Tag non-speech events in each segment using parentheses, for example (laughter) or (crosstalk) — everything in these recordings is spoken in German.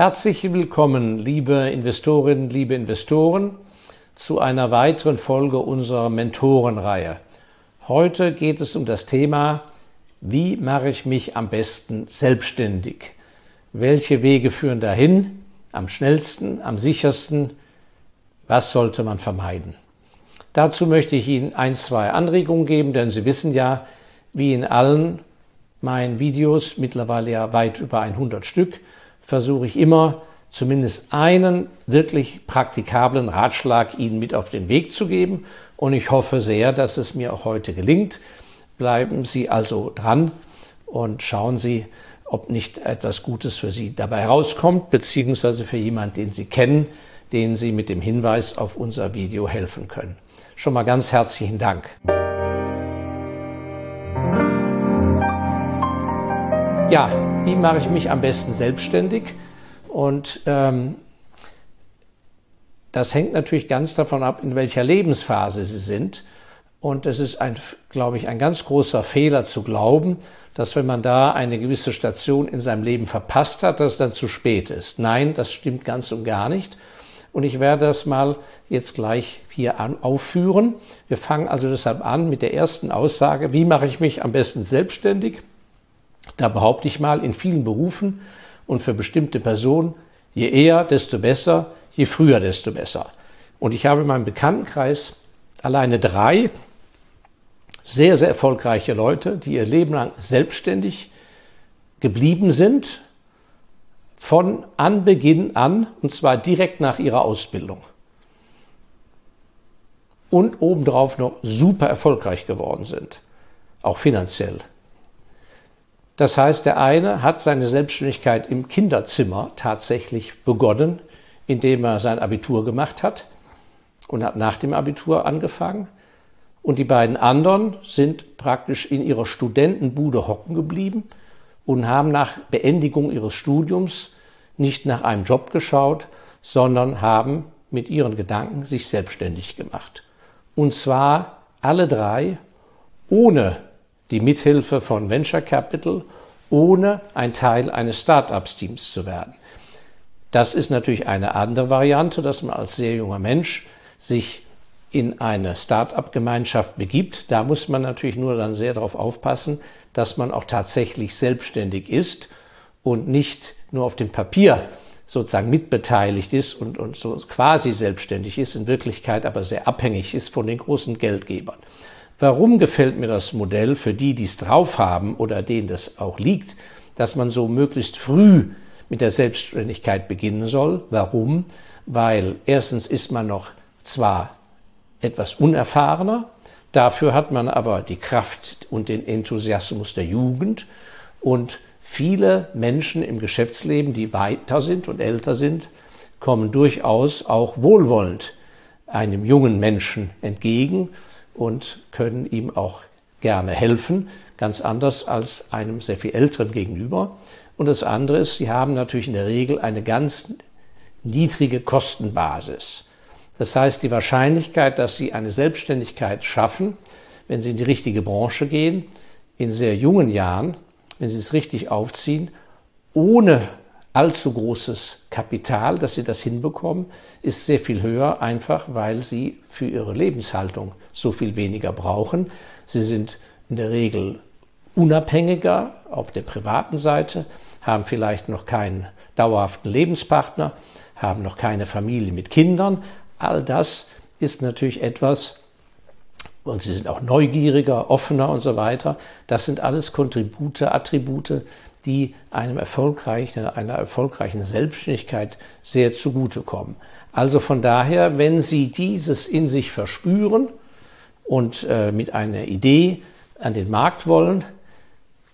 Herzlich willkommen, liebe Investorinnen, liebe Investoren, zu einer weiteren Folge unserer Mentorenreihe. Heute geht es um das Thema, wie mache ich mich am besten selbstständig? Welche Wege führen dahin? Am schnellsten, am sichersten? Was sollte man vermeiden? Dazu möchte ich Ihnen ein, zwei Anregungen geben, denn Sie wissen ja, wie in allen meinen Videos, mittlerweile ja weit über 100 Stück, versuche ich immer zumindest einen wirklich praktikablen Ratschlag Ihnen mit auf den Weg zu geben. Und ich hoffe sehr, dass es mir auch heute gelingt. Bleiben Sie also dran und schauen Sie, ob nicht etwas Gutes für Sie dabei herauskommt, beziehungsweise für jemanden, den Sie kennen, den Sie mit dem Hinweis auf unser Video helfen können. Schon mal ganz herzlichen Dank. Ja, wie mache ich mich am besten selbstständig? Und ähm, das hängt natürlich ganz davon ab, in welcher Lebensphase Sie sind. Und es ist, ein, glaube ich, ein ganz großer Fehler zu glauben, dass wenn man da eine gewisse Station in seinem Leben verpasst hat, dass es dann zu spät ist. Nein, das stimmt ganz und gar nicht. Und ich werde das mal jetzt gleich hier an, aufführen. Wir fangen also deshalb an mit der ersten Aussage, wie mache ich mich am besten selbstständig? Da behaupte ich mal, in vielen Berufen und für bestimmte Personen, je eher, desto besser, je früher, desto besser. Und ich habe in meinem Bekanntenkreis alleine drei sehr, sehr erfolgreiche Leute, die ihr Leben lang selbstständig geblieben sind, von Anbeginn an, und zwar direkt nach ihrer Ausbildung. Und obendrauf noch super erfolgreich geworden sind, auch finanziell. Das heißt, der eine hat seine Selbstständigkeit im Kinderzimmer tatsächlich begonnen, indem er sein Abitur gemacht hat und hat nach dem Abitur angefangen. Und die beiden anderen sind praktisch in ihrer Studentenbude hocken geblieben und haben nach Beendigung ihres Studiums nicht nach einem Job geschaut, sondern haben mit ihren Gedanken sich selbstständig gemacht. Und zwar alle drei ohne die Mithilfe von Venture Capital, ohne ein Teil eines Start-ups-Teams zu werden. Das ist natürlich eine andere Variante, dass man als sehr junger Mensch sich in eine Start-up-Gemeinschaft begibt. Da muss man natürlich nur dann sehr darauf aufpassen, dass man auch tatsächlich selbstständig ist und nicht nur auf dem Papier sozusagen mitbeteiligt ist und, und so quasi selbstständig ist, in Wirklichkeit aber sehr abhängig ist von den großen Geldgebern. Warum gefällt mir das Modell für die, die es drauf haben oder denen das auch liegt, dass man so möglichst früh mit der Selbstständigkeit beginnen soll? Warum? Weil erstens ist man noch zwar etwas unerfahrener, dafür hat man aber die Kraft und den Enthusiasmus der Jugend und viele Menschen im Geschäftsleben, die weiter sind und älter sind, kommen durchaus auch wohlwollend einem jungen Menschen entgegen und können ihm auch gerne helfen, ganz anders als einem sehr viel älteren gegenüber. Und das andere ist, sie haben natürlich in der Regel eine ganz niedrige Kostenbasis. Das heißt, die Wahrscheinlichkeit, dass sie eine Selbstständigkeit schaffen, wenn sie in die richtige Branche gehen, in sehr jungen Jahren, wenn sie es richtig aufziehen, ohne allzu großes Kapital, dass sie das hinbekommen, ist sehr viel höher, einfach weil sie für ihre Lebenshaltung so viel weniger brauchen. Sie sind in der Regel unabhängiger auf der privaten Seite, haben vielleicht noch keinen dauerhaften Lebenspartner, haben noch keine Familie mit Kindern. All das ist natürlich etwas, und sie sind auch neugieriger, offener und so weiter. Das sind alles Kontribute, Attribute, die einem erfolgreichen, einer erfolgreichen Selbstständigkeit sehr zugutekommen. Also von daher, wenn Sie dieses in sich verspüren und äh, mit einer Idee an den Markt wollen,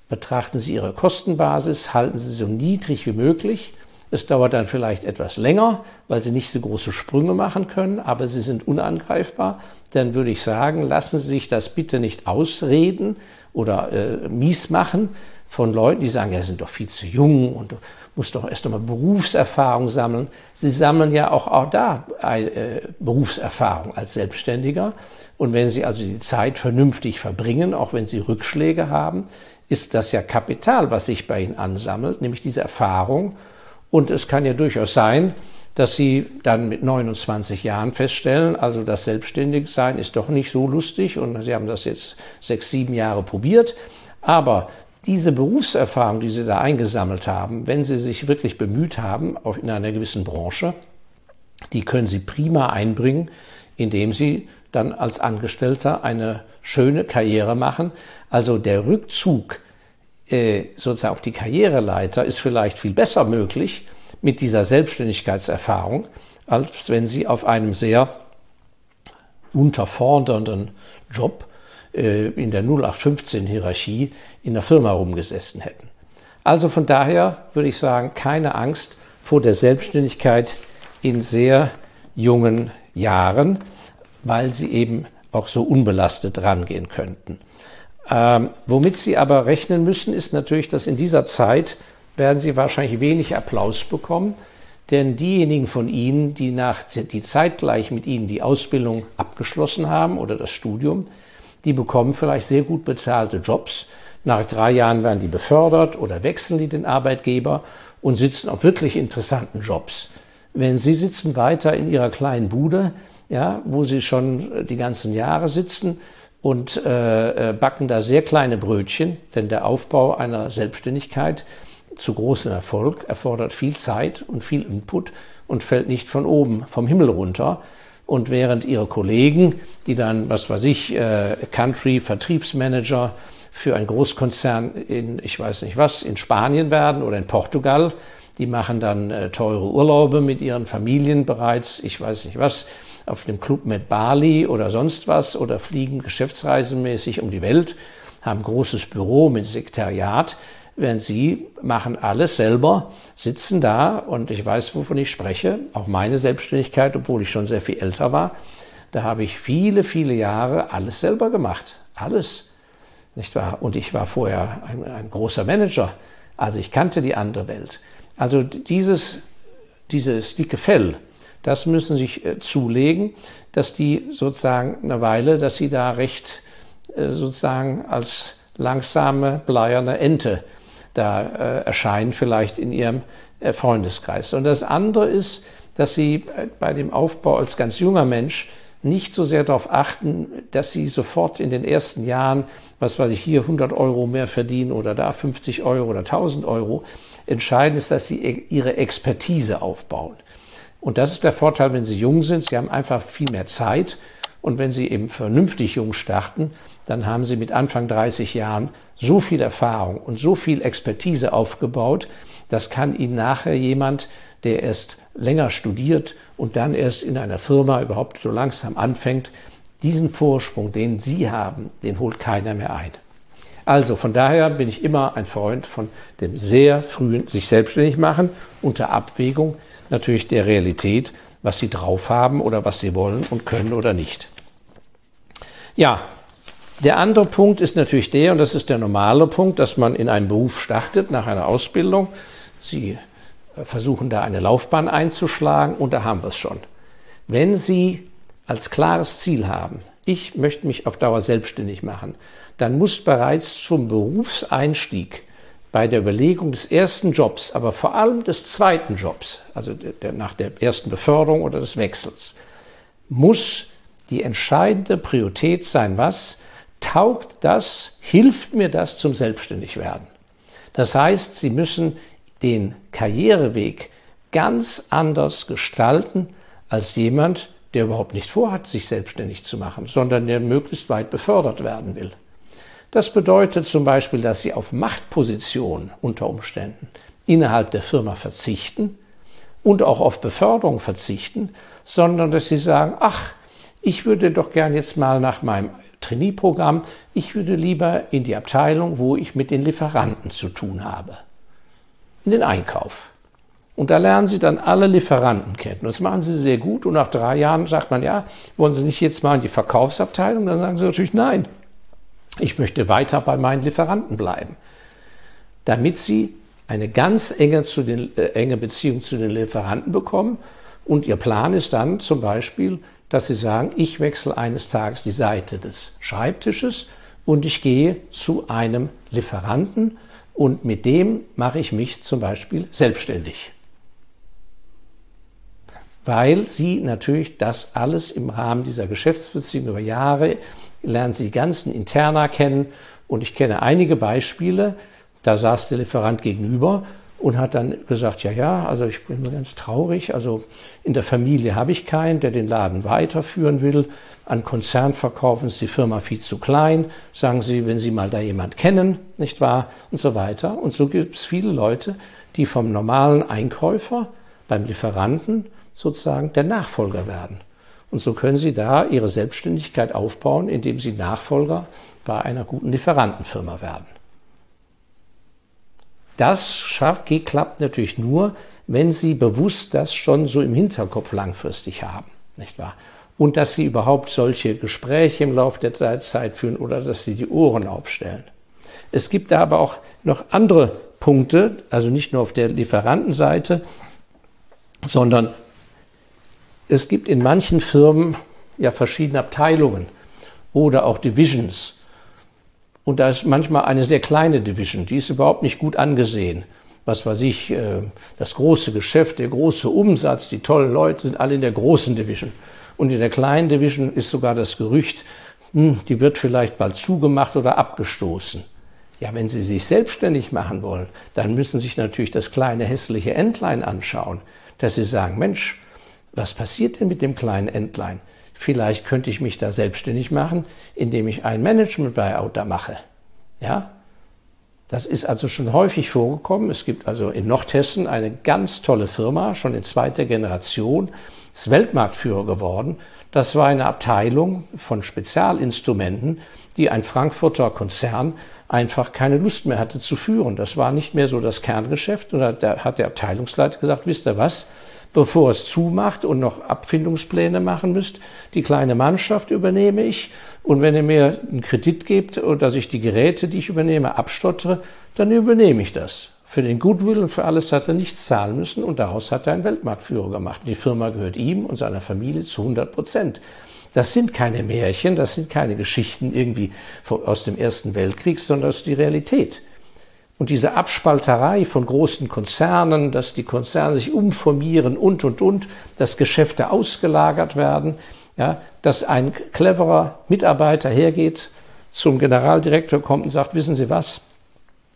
betrachten Sie Ihre Kostenbasis, halten Sie so niedrig wie möglich. Es dauert dann vielleicht etwas länger, weil Sie nicht so große Sprünge machen können, aber Sie sind unangreifbar. Dann würde ich sagen, lassen Sie sich das bitte nicht ausreden oder äh, mies machen, von Leuten, die sagen, ja, sind doch viel zu jung und du musst doch erst einmal Berufserfahrung sammeln. Sie sammeln ja auch, auch da äh, Berufserfahrung als Selbstständiger. Und wenn Sie also die Zeit vernünftig verbringen, auch wenn Sie Rückschläge haben, ist das ja Kapital, was sich bei Ihnen ansammelt, nämlich diese Erfahrung. Und es kann ja durchaus sein, dass Sie dann mit 29 Jahren feststellen, also das Selbstständigsein ist doch nicht so lustig und Sie haben das jetzt sechs, sieben Jahre probiert. Aber diese Berufserfahrung, die Sie da eingesammelt haben, wenn Sie sich wirklich bemüht haben, auch in einer gewissen Branche, die können Sie prima einbringen, indem Sie dann als Angestellter eine schöne Karriere machen. Also der Rückzug äh, sozusagen auf die Karriereleiter ist vielleicht viel besser möglich mit dieser Selbstständigkeitserfahrung, als wenn Sie auf einem sehr unterfordernden Job äh, in der 0815-Hierarchie in der Firma rumgesessen hätten. Also von daher würde ich sagen, keine Angst vor der Selbstständigkeit in sehr jungen Jahren, weil sie eben auch so unbelastet rangehen könnten. Ähm, womit Sie aber rechnen müssen, ist natürlich, dass in dieser Zeit werden Sie wahrscheinlich wenig Applaus bekommen, denn diejenigen von Ihnen, die nach die zeitgleich mit Ihnen die Ausbildung abgeschlossen haben oder das Studium, die bekommen vielleicht sehr gut bezahlte Jobs. Nach drei Jahren werden die befördert oder wechseln die den Arbeitgeber und sitzen auf wirklich interessanten Jobs. Wenn Sie sitzen weiter in Ihrer kleinen Bude, ja, wo Sie schon die ganzen Jahre sitzen und äh, äh backen da sehr kleine Brötchen, denn der Aufbau einer Selbstständigkeit zu großem Erfolg erfordert viel Zeit und viel Input und fällt nicht von oben vom Himmel runter, und während ihre Kollegen, die dann, was weiß ich, äh, Country-Vertriebsmanager für einen Großkonzern in, ich weiß nicht was, in Spanien werden oder in Portugal, die machen dann äh, teure Urlaube mit ihren Familien bereits, ich weiß nicht was, auf dem Club mit Bali oder sonst was oder fliegen geschäftsreisemäßig um die Welt, haben großes Büro mit Sekretariat während Sie machen alles selber, sitzen da und ich weiß, wovon ich spreche. Auch meine Selbstständigkeit, obwohl ich schon sehr viel älter war, da habe ich viele, viele Jahre alles selber gemacht. Alles. Nicht wahr? Und ich war vorher ein, ein großer Manager. Also ich kannte die andere Welt. Also dieses, dieses dicke Fell, das müssen Sie sich äh, zulegen, dass die sozusagen eine Weile, dass Sie da recht äh, sozusagen als langsame, bleierne Ente da äh, erscheinen, vielleicht in ihrem äh, Freundeskreis. Und das andere ist, dass sie äh, bei dem Aufbau als ganz junger Mensch nicht so sehr darauf achten, dass sie sofort in den ersten Jahren, was weiß ich, hier 100 Euro mehr verdienen oder da 50 Euro oder 1000 Euro. Entscheidend ist, dass sie e-, ihre Expertise aufbauen. Und das ist der Vorteil, wenn sie jung sind. Sie haben einfach viel mehr Zeit. Und wenn sie eben vernünftig jung starten, dann haben sie mit Anfang 30 Jahren so viel Erfahrung und so viel Expertise aufgebaut, das kann Ihnen nachher jemand, der erst länger studiert und dann erst in einer Firma überhaupt so langsam anfängt, diesen Vorsprung, den Sie haben, den holt keiner mehr ein. Also von daher bin ich immer ein Freund von dem sehr frühen sich selbstständig machen unter Abwägung natürlich der Realität, was Sie drauf haben oder was Sie wollen und können oder nicht. Ja, der andere Punkt ist natürlich der, und das ist der normale Punkt, dass man in einen Beruf startet nach einer Ausbildung. Sie äh, versuchen da eine Laufbahn einzuschlagen und da haben wir es schon. Wenn Sie als klares Ziel haben, ich möchte mich auf Dauer selbstständig machen, dann muss bereits zum Berufseinstieg bei der Überlegung des ersten Jobs, aber vor allem des zweiten Jobs, also der, der, nach der ersten Beförderung oder des Wechsels, muss die entscheidende Priorität sein, was? Taugt das, hilft mir das zum Selbstständigwerden. Das heißt, Sie müssen den Karriereweg ganz anders gestalten als jemand, der überhaupt nicht vorhat, sich selbstständig zu machen, sondern der möglichst weit befördert werden will. Das bedeutet zum Beispiel, dass Sie auf Machtpositionen unter Umständen innerhalb der Firma verzichten und auch auf Beförderung verzichten, sondern dass Sie sagen, ach, ich würde doch gern jetzt mal nach meinem Trainee-Programm. Ich würde lieber in die Abteilung, wo ich mit den Lieferanten zu tun habe. In den Einkauf. Und da lernen Sie dann alle Lieferanten kennen. Das machen Sie sehr gut. Und nach drei Jahren sagt man, ja, wollen Sie nicht jetzt mal in die Verkaufsabteilung? Dann sagen Sie natürlich, nein. Ich möchte weiter bei meinen Lieferanten bleiben. Damit Sie eine ganz enge, zu den, äh, enge Beziehung zu den Lieferanten bekommen. Und Ihr Plan ist dann zum Beispiel, dass Sie sagen, ich wechsle eines Tages die Seite des Schreibtisches und ich gehe zu einem Lieferanten und mit dem mache ich mich zum Beispiel selbstständig. weil sie natürlich das alles im Rahmen dieser Geschäftsbeziehung über Jahre lernen sie die ganzen Interna kennen. Und ich kenne einige Beispiele, da saß der Lieferant gegenüber und hat dann gesagt, ja, ja, also ich bin nur ganz traurig, also in der Familie habe ich keinen, der den Laden weiterführen will. An Konzernverkaufen ist die Firma viel zu klein, sagen Sie, wenn Sie mal da jemand kennen, nicht wahr, und so weiter. Und so gibt es viele Leute, die vom normalen Einkäufer beim Lieferanten sozusagen der Nachfolger werden. Und so können Sie da Ihre Selbstständigkeit aufbauen, indem Sie Nachfolger bei einer guten Lieferantenfirma werden. Das klappt natürlich nur, wenn Sie bewusst das schon so im Hinterkopf langfristig haben, nicht wahr? Und dass Sie überhaupt solche Gespräche im Laufe der Zeit führen oder dass Sie die Ohren aufstellen. Es gibt da aber auch noch andere Punkte, also nicht nur auf der Lieferantenseite, sondern es gibt in manchen Firmen ja verschiedene Abteilungen oder auch Divisions. Und da ist manchmal eine sehr kleine Division, die ist überhaupt nicht gut angesehen. Was weiß ich, äh, das große Geschäft, der große Umsatz, die tollen Leute sind alle in der großen Division. Und in der kleinen Division ist sogar das Gerücht, hm, die wird vielleicht bald zugemacht oder abgestoßen. Ja, wenn Sie sich selbstständig machen wollen, dann müssen Sie sich natürlich das kleine hässliche Entlein anschauen, dass Sie sagen, Mensch, was passiert denn mit dem kleinen Entlein? Vielleicht könnte ich mich da selbstständig machen, indem ich ein Management-Buyout da mache. Ja? Das ist also schon häufig vorgekommen. Es gibt also in Nordhessen eine ganz tolle Firma, schon in zweiter Generation, ist Weltmarktführer geworden. Das war eine Abteilung von Spezialinstrumenten, die ein Frankfurter Konzern einfach keine Lust mehr hatte zu führen. Das war nicht mehr so das Kerngeschäft. Und da hat der Abteilungsleiter gesagt, wisst ihr was, bevor es zumacht und noch Abfindungspläne machen müsst. Die kleine Mannschaft übernehme ich und wenn ihr mir einen Kredit gebt dass ich die Geräte, die ich übernehme, abstottere, dann übernehme ich das. Für den Goodwill und für alles hat er nichts zahlen müssen und daraus hat er einen Weltmarktführer gemacht. Die Firma gehört ihm und seiner Familie zu 100 Prozent. Das sind keine Märchen, das sind keine Geschichten irgendwie aus dem Ersten Weltkrieg, sondern das ist die Realität. Und diese Abspalterei von großen Konzernen, dass die Konzerne sich umformieren und, und, und, dass Geschäfte ausgelagert werden, ja, dass ein cleverer Mitarbeiter hergeht, zum Generaldirektor kommt und sagt, wissen Sie was?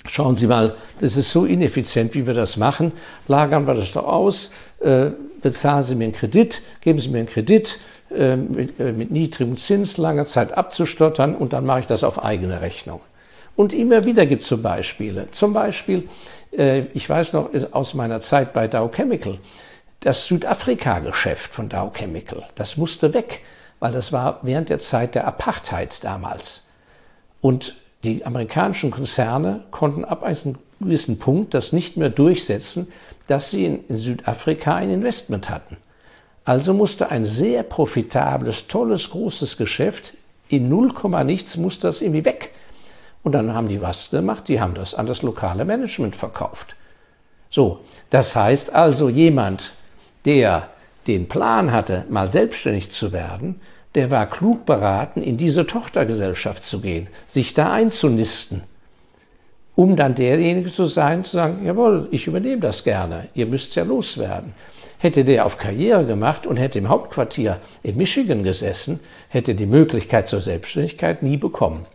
Schauen Sie mal, das ist so ineffizient, wie wir das machen. Lagern wir das doch aus, äh, bezahlen Sie mir einen Kredit, geben Sie mir einen Kredit äh, mit, äh, mit niedrigem Zins, lange Zeit abzustottern und dann mache ich das auf eigene Rechnung. Und immer wieder gibt es so Beispiele. Zum Beispiel, äh, ich weiß noch aus meiner Zeit bei Dow Chemical, das Südafrika-Geschäft von Dow Chemical, das musste weg, weil das war während der Zeit der Apartheid damals. Und die amerikanischen Konzerne konnten ab einem gewissen Punkt das nicht mehr durchsetzen, dass sie in, Südafrika ein Investment hatten. Also musste ein sehr profitables, tolles, großes Geschäft in 0, nichts musste das irgendwie weg. Und dann haben die was gemacht, die haben das an das lokale Management verkauft. So, das heißt also jemand, der den Plan hatte, mal selbstständig zu werden, der war klug beraten, in diese Tochtergesellschaft zu gehen, sich da einzunisten, um dann derjenige zu sein, zu sagen, jawohl, ich übernehme das gerne, ihr müsst ja loswerden. Hätte der auf Karriere gemacht und hätte im Hauptquartier in Michigan gesessen, hätte die Möglichkeit zur Selbstständigkeit nie bekommen.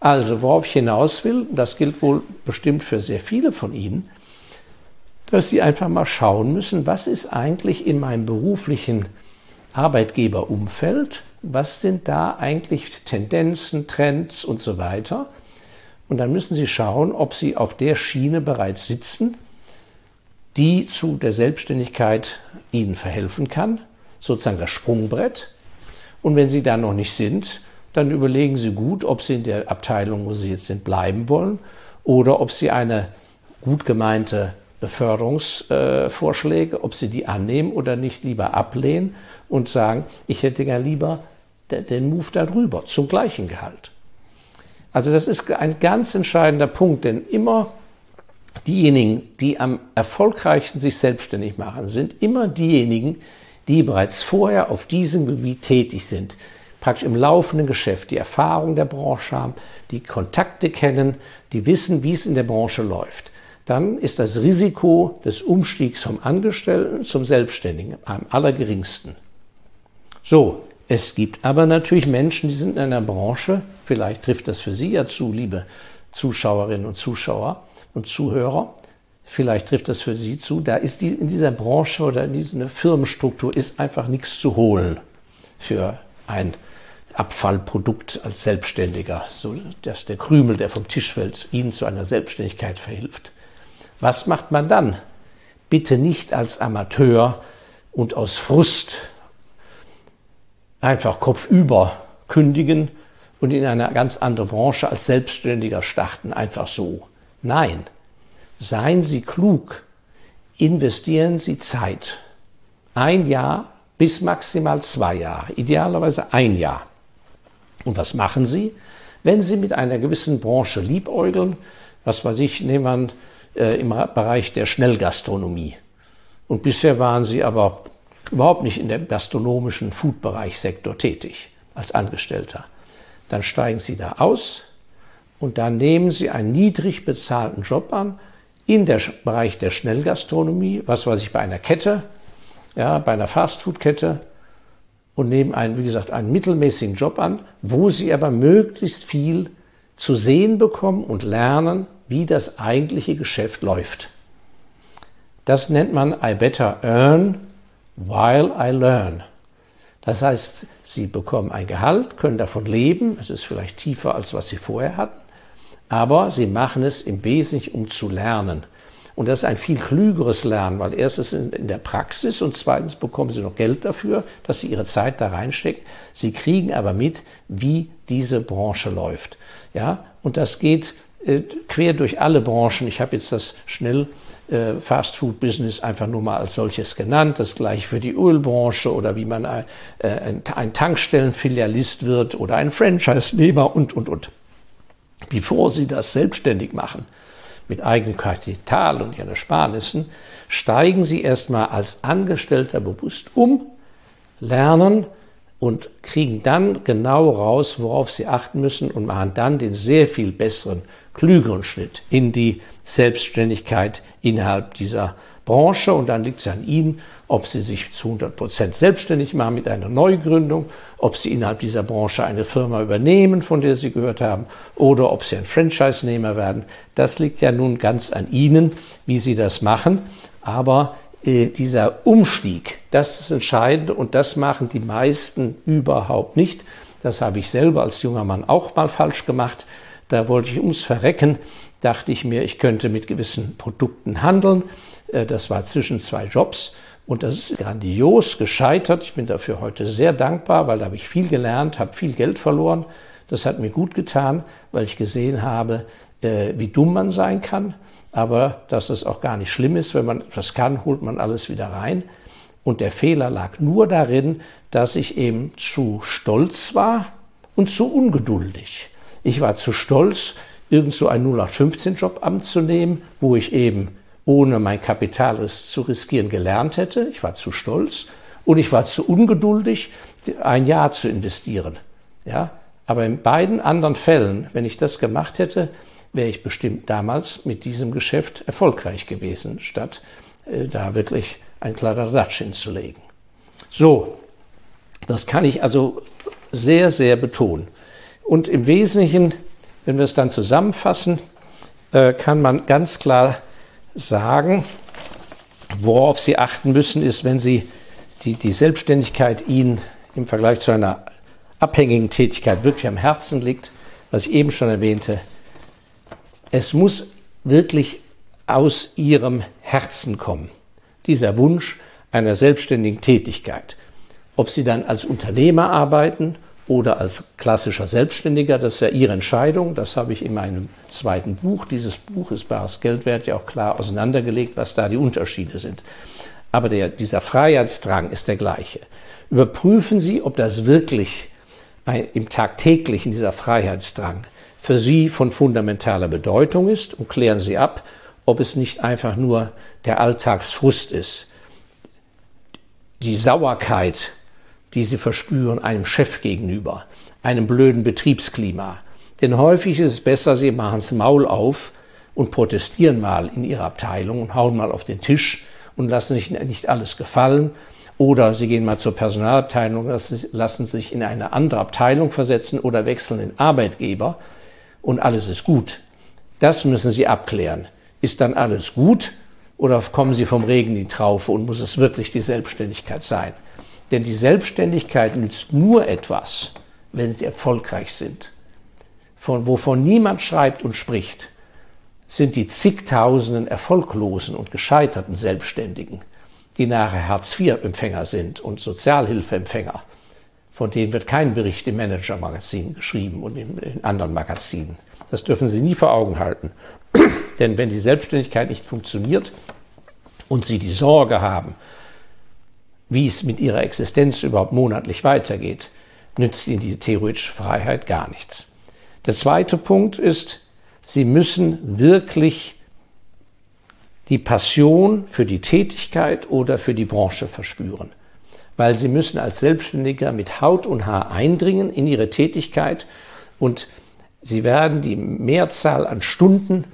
Also, worauf ich hinaus will, das gilt wohl bestimmt für sehr viele von Ihnen, dass Sie einfach mal schauen müssen, was ist eigentlich in meinem beruflichen Arbeitgeberumfeld, was sind da eigentlich Tendenzen, Trends und so weiter. Und dann müssen Sie schauen, ob Sie auf der Schiene bereits sitzen, die zu der Selbstständigkeit Ihnen verhelfen kann, sozusagen das Sprungbrett. Und wenn Sie da noch nicht sind, dann überlegen Sie gut, ob Sie in der Abteilung, wo Sie jetzt sind, bleiben wollen oder ob Sie eine gut gemeinte Beförderungsvorschläge, äh, ob Sie die annehmen oder nicht lieber ablehnen und sagen, ich hätte gern lieber den Move darüber zum gleichen Gehalt. Also das ist ein ganz entscheidender Punkt, denn immer diejenigen, die am erfolgreichsten sich selbstständig machen, sind immer diejenigen, die bereits vorher auf diesem Gebiet tätig sind, praktisch im laufenden Geschäft die Erfahrung der Branche haben, die Kontakte kennen, die wissen, wie es in der Branche läuft. dann ist das Risiko des Umstiegs vom Angestellten zum Selbstständigen am allergeringsten. So, es gibt aber natürlich Menschen, die sind in einer Branche, vielleicht trifft das für Sie ja zu, liebe Zuschauerinnen und Zuschauer und Zuhörer, vielleicht trifft das für Sie zu, da ist die, in dieser Branche oder in dieser Firmenstruktur ist einfach nichts zu holen für ein Abfallprodukt als Selbstständiger, so dass der Krümel, der vom Tisch fällt, Ihnen zu einer Selbstständigkeit verhilft. Was macht man dann? Bitte nicht als Amateur und aus Frust einfach kopfüber kündigen und in eine ganz andere Branche als Selbstständiger starten, einfach so. Nein, seien Sie klug, investieren Sie Zeit. Ein Jahr bis maximal zwei Jahre, idealerweise ein Jahr. Und was machen Sie? Wenn Sie mit einer gewissen Branche liebäugeln, was weiß ich, nehmen wir äh, im Bereich der Schnellgastronomie. Und bisher waren Sie aber überhaupt nicht in dem gastronomischen Food-Bereich-Sektor tätig als Angestellter. Dann steigen Sie da aus und dann nehmen Sie einen niedrig bezahlten Job an in der Bereich der Schnellgastronomie, was weiß ich, bei einer Kette, ja, bei einer Fastfood-Kette und nehmen einen, wie gesagt, einen mittelmäßigen Job an, wo Sie aber möglichst viel zu sehen bekommen und lernen, wie das eigentliche Geschäft läuft. Das nennt man I better earn while I learn. Das heißt, Sie bekommen ein Gehalt, können davon leben, es ist vielleicht tiefer als was Sie vorher hatten, aber Sie machen es im Wesentlichen, um zu lernen. Und das ist ein viel klügeres Lernen, weil erstens in, der Praxis und zweitens bekommen Sie noch Geld dafür, dass Sie Ihre Zeit da reinstecken. Sie kriegen aber mit, wie diese Branche läuft. Ja, und das geht äh, quer durch alle Branchen. Ich habe jetzt das schnell äh, Fast-Food-Business einfach nur mal als solches genannt. Das gleiche für die Ölbranche oder wie man ein, äh, ein Tankstellenfilialist wird oder ein Franchise-Nehmer und, und, und. Bevor Sie das selbstständig machen, mit eigenem Kapital und Ihren Ersparnissen, steigen Sie erstmal als Angestellter bewusst um, lernen und kriegen dann genau raus, worauf Sie achten müssen und machen dann den sehr viel besseren klügeren Schritt in die Selbstständigkeit innerhalb dieser Branche. Und dann liegt es an Ihnen, ob Sie sich zu 100 Prozent selbstständig machen mit einer Neugründung, ob Sie innerhalb dieser Branche eine Firma übernehmen, von der Sie gehört haben, oder ob Sie ein Franchise-Nehmer werden. Das liegt ja nun ganz an Ihnen, wie Sie das machen. Aber äh, dieser Umstieg, das ist entscheidend und das machen die meisten überhaupt nicht. Das habe ich selber als junger Mann auch mal falsch gemacht. Da wollte ich ums Verrecken, dachte ich mir, ich könnte mit gewissen Produkten handeln. Äh, das war zwischen zwei Jobs und das ist grandios gescheitert. Ich bin dafür heute sehr dankbar, weil da habe ich viel gelernt, habe viel Geld verloren. Das hat mir gut getan, weil ich gesehen habe, äh, wie dumm man sein kann, aber dass es auch gar nicht schlimm ist. Wenn man etwas kann, holt man alles wieder rein. Und der Fehler lag nur darin, dass ich eben zu stolz war und zu ungeduldig. Ich war zu stolz, irgend so einen 0815-Job anzunehmen, wo ich eben ohne mein Kapital zu riskieren gelernt hätte. Ich war zu stolz und ich war zu ungeduldig, ein Jahr zu investieren. Ja, aber in beiden anderen Fällen, wenn ich das gemacht hätte, wäre ich bestimmt damals mit diesem Geschäft erfolgreich gewesen, statt äh, da wirklich ein Kladderadatsch hinzulegen. So, das kann ich also sehr, sehr betonen. Und im Wesentlichen, wenn wir es dann zusammenfassen, äh, kann man ganz klar sagen, worauf Sie achten müssen, ist, wenn Sie die, die Selbstständigkeit Ihnen im Vergleich zu einer abhängigen Tätigkeit wirklich am Herzen liegt, was ich eben schon erwähnte, es muss wirklich aus Ihrem Herzen kommen, dieser Wunsch einer selbstständigen Tätigkeit. Ob Sie dann als Unternehmer arbeiten oder als klassischer Selbstständiger. Das ist ja Ihre Entscheidung. Das habe ich in meinem zweiten Buch. Dieses Buch ist Bares Geldwert ja auch klar auseinandergelegt, was da die Unterschiede sind. Aber der, dieser Freiheitsdrang ist der gleiche. Überprüfen Sie, ob das wirklich ein, im tagtäglichen dieser Freiheitsdrang für Sie von fundamentaler Bedeutung ist und klären Sie ab, ob es nicht einfach nur der Alltagsfrust ist. Die Sauerkeit die sie verspüren einem Chef gegenüber, einem blöden Betriebsklima. Denn häufig ist es besser, sie machen das Maul auf, und protestieren mal in ihrer Abteilung und hauen mal auf den Tisch und lassen sich nicht alles gefallen. Oder sie gehen mal zur Personalabteilung, lassen sich in eine andere Abteilung versetzen oder wechseln den Arbeitgeber und alles ist gut. Das müssen Sie abklären. Ist dann alles gut oder kommen Sie vom Regen in die Traufe und muss es wirklich die Selbstständigkeit sein? Denn die Selbstständigkeit nützt nur etwas, wenn Sie erfolgreich sind. Von, wovon niemand schreibt und spricht, sind die zigtausenden erfolglosen und gescheiterten Selbstständigen, die nachher Hartz-IV-Empfänger sind und Sozialhilfeempfänger. Von denen wird kein Bericht im Manager-Magazin geschrieben und in, in anderen Magazinen. Das dürfen Sie nie vor Augen halten. (clears throat) Denn wenn die Selbstständigkeit nicht funktioniert und Sie die Sorge haben, wie es mit Ihrer Existenz überhaupt monatlich weitergeht, nützt Ihnen die theoretische Freiheit gar nichts. Der zweite Punkt ist, Sie müssen wirklich die Passion für die Tätigkeit oder für die Branche verspüren. Weil Sie müssen als Selbstständiger mit Haut und Haar eindringen in Ihre Tätigkeit und Sie werden die Mehrzahl an Stunden,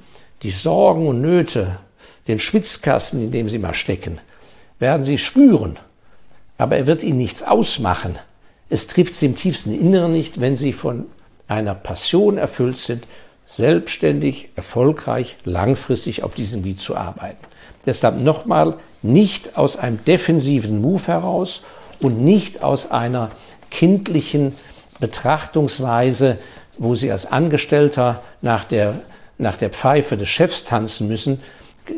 die Sorgen und Nöte, den Schwitzkasten, in dem Sie mal stecken, werden Sie spüren. Aber er wird Ihnen nichts ausmachen. Es trifft Sie im tiefsten Inneren nicht, wenn Sie von einer Passion erfüllt sind, selbstständig, erfolgreich, langfristig auf diesem Gebiet zu arbeiten. Deshalb nochmal nicht aus einem defensiven Move heraus und nicht aus einer kindlichen Betrachtungsweise, wo Sie als Angestellter nach der, nach der Pfeife des Chefs tanzen müssen,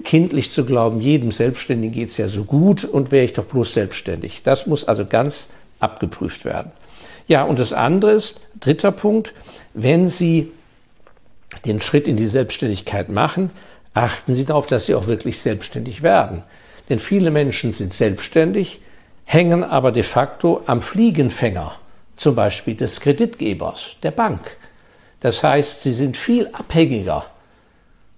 kindlich zu glauben, jedem Selbstständigen geht es ja so gut und wäre ich doch bloß selbstständig. Das muss also ganz abgeprüft werden. Ja, und das andere ist, dritter Punkt, wenn Sie den Schritt in die Selbstständigkeit machen, achten Sie darauf, dass Sie auch wirklich selbstständig werden. Denn viele Menschen sind selbstständig, hängen aber de facto am Fliegenfänger, zum Beispiel des Kreditgebers, der Bank. Das heißt, sie sind viel abhängiger.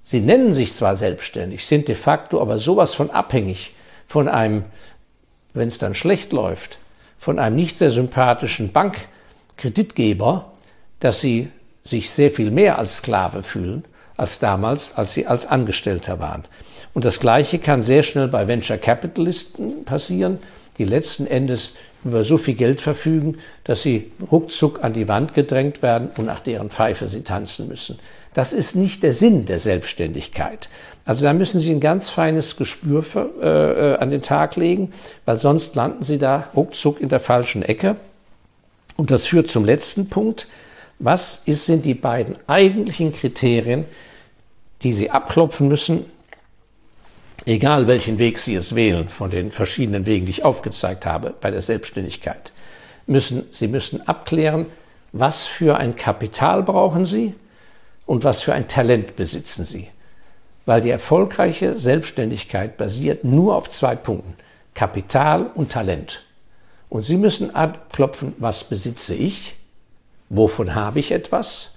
Sie nennen sich zwar selbstständig, sind de facto aber sowas von abhängig von einem, wenn es dann schlecht läuft, von einem nicht sehr sympathischen Bankkreditgeber, dass sie sich sehr viel mehr als Sklave fühlen als damals, als sie als Angestellter waren. Und das Gleiche kann sehr schnell bei Venture Capitalisten passieren, die letzten Endes über so viel Geld verfügen, dass sie ruckzuck an die Wand gedrängt werden und nach deren Pfeife sie tanzen müssen. Das ist nicht der Sinn der Selbstständigkeit. Also da müssen Sie ein ganz feines Gespür für, äh, äh, an den Tag legen, weil sonst landen Sie da ruckzuck in der falschen Ecke. Und das führt zum letzten Punkt. Was ist, sind die beiden eigentlichen Kriterien, die Sie abklopfen müssen, egal welchen Weg Sie es wählen, von den verschiedenen Wegen, die ich aufgezeigt habe bei der Selbstständigkeit, müssen, Sie müssen abklären, was für ein Kapital brauchen Sie und was für ein Talent besitzen Sie. Weil die erfolgreiche Selbstständigkeit basiert nur auf zwei Punkten, Kapital und Talent. Und Sie müssen abklopfen, was besitze ich, wovon habe ich etwas,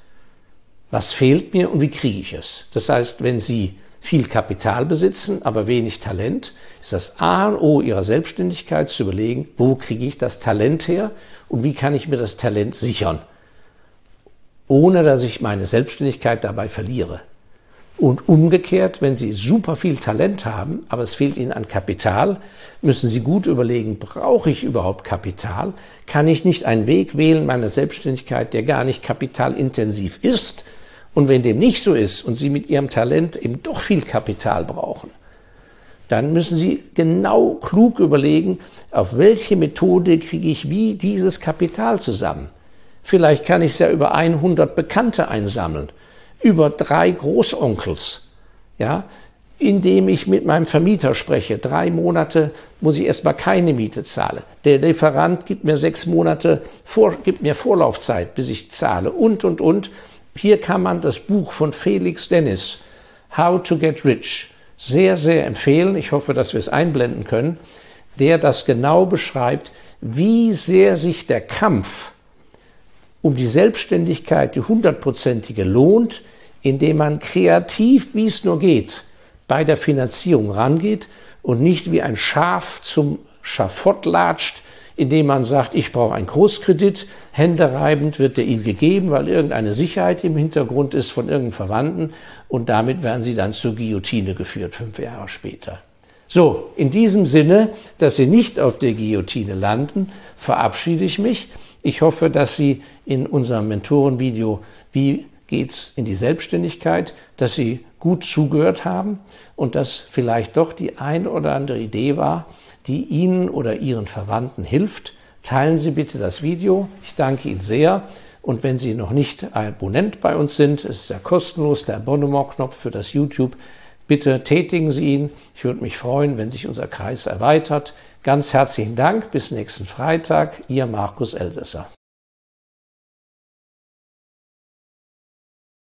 was fehlt mir und wie kriege ich es. Das heißt, wenn Sie viel Kapital besitzen, aber wenig Talent, ist das A und O ihrer Selbstständigkeit zu überlegen, wo kriege ich das Talent her und wie kann ich mir das Talent sichern, ohne dass ich meine Selbstständigkeit dabei verliere. Und umgekehrt, wenn Sie super viel Talent haben, aber es fehlt Ihnen an Kapital, müssen Sie gut überlegen, brauche ich überhaupt Kapital? Kann ich nicht einen Weg wählen meiner Selbstständigkeit, der gar nicht kapitalintensiv ist, und wenn dem nicht so ist und Sie mit Ihrem Talent eben doch viel Kapital brauchen, dann müssen Sie genau klug überlegen, auf welche Methode kriege ich wie dieses Kapital zusammen. Vielleicht kann ich ja über 100 Bekannte einsammeln, über drei Großonkels, ja, indem ich mit meinem Vermieter spreche. Drei Monate muss ich erstmal keine Miete zahlen. Der Lieferant gibt mir sechs Monate, vor, gibt mir Vorlaufzeit, bis ich zahle und, und, und. Hier kann man das Buch von Felix Dennis, How to Get Rich, sehr, sehr empfehlen. Ich hoffe, dass wir es einblenden können, der das genau beschreibt, wie sehr sich der Kampf um die Selbstständigkeit, die hundertprozentige, lohnt, indem man kreativ, wie es nur geht, bei der Finanzierung rangeht und nicht wie ein Schaf zum Schafott latscht, indem man sagt, ich brauche einen Großkredit, händereibend wird der Ihnen gegeben, weil irgendeine Sicherheit im Hintergrund ist von irgendeinem Verwandten und damit werden Sie dann zur Guillotine geführt, fünf Jahre später. So, in diesem Sinne, dass Sie nicht auf der Guillotine landen, verabschiede ich mich. Ich hoffe, dass Sie in unserem Mentorenvideo Wie geht's in die Selbstständigkeit, dass Sie gut zugehört haben und dass vielleicht doch die ein oder andere Idee war, die Ihnen oder Ihren Verwandten hilft. Teilen Sie bitte das Video. Ich danke Ihnen sehr. Und wenn Sie noch nicht Abonnent bei uns sind, ist ja kostenlos der Abonnement-Knopf für das YouTube. Bitte tätigen Sie ihn. Ich würde mich freuen, wenn sich unser Kreis erweitert. Ganz herzlichen Dank. Bis nächsten Freitag. Ihr Markus Elsässer.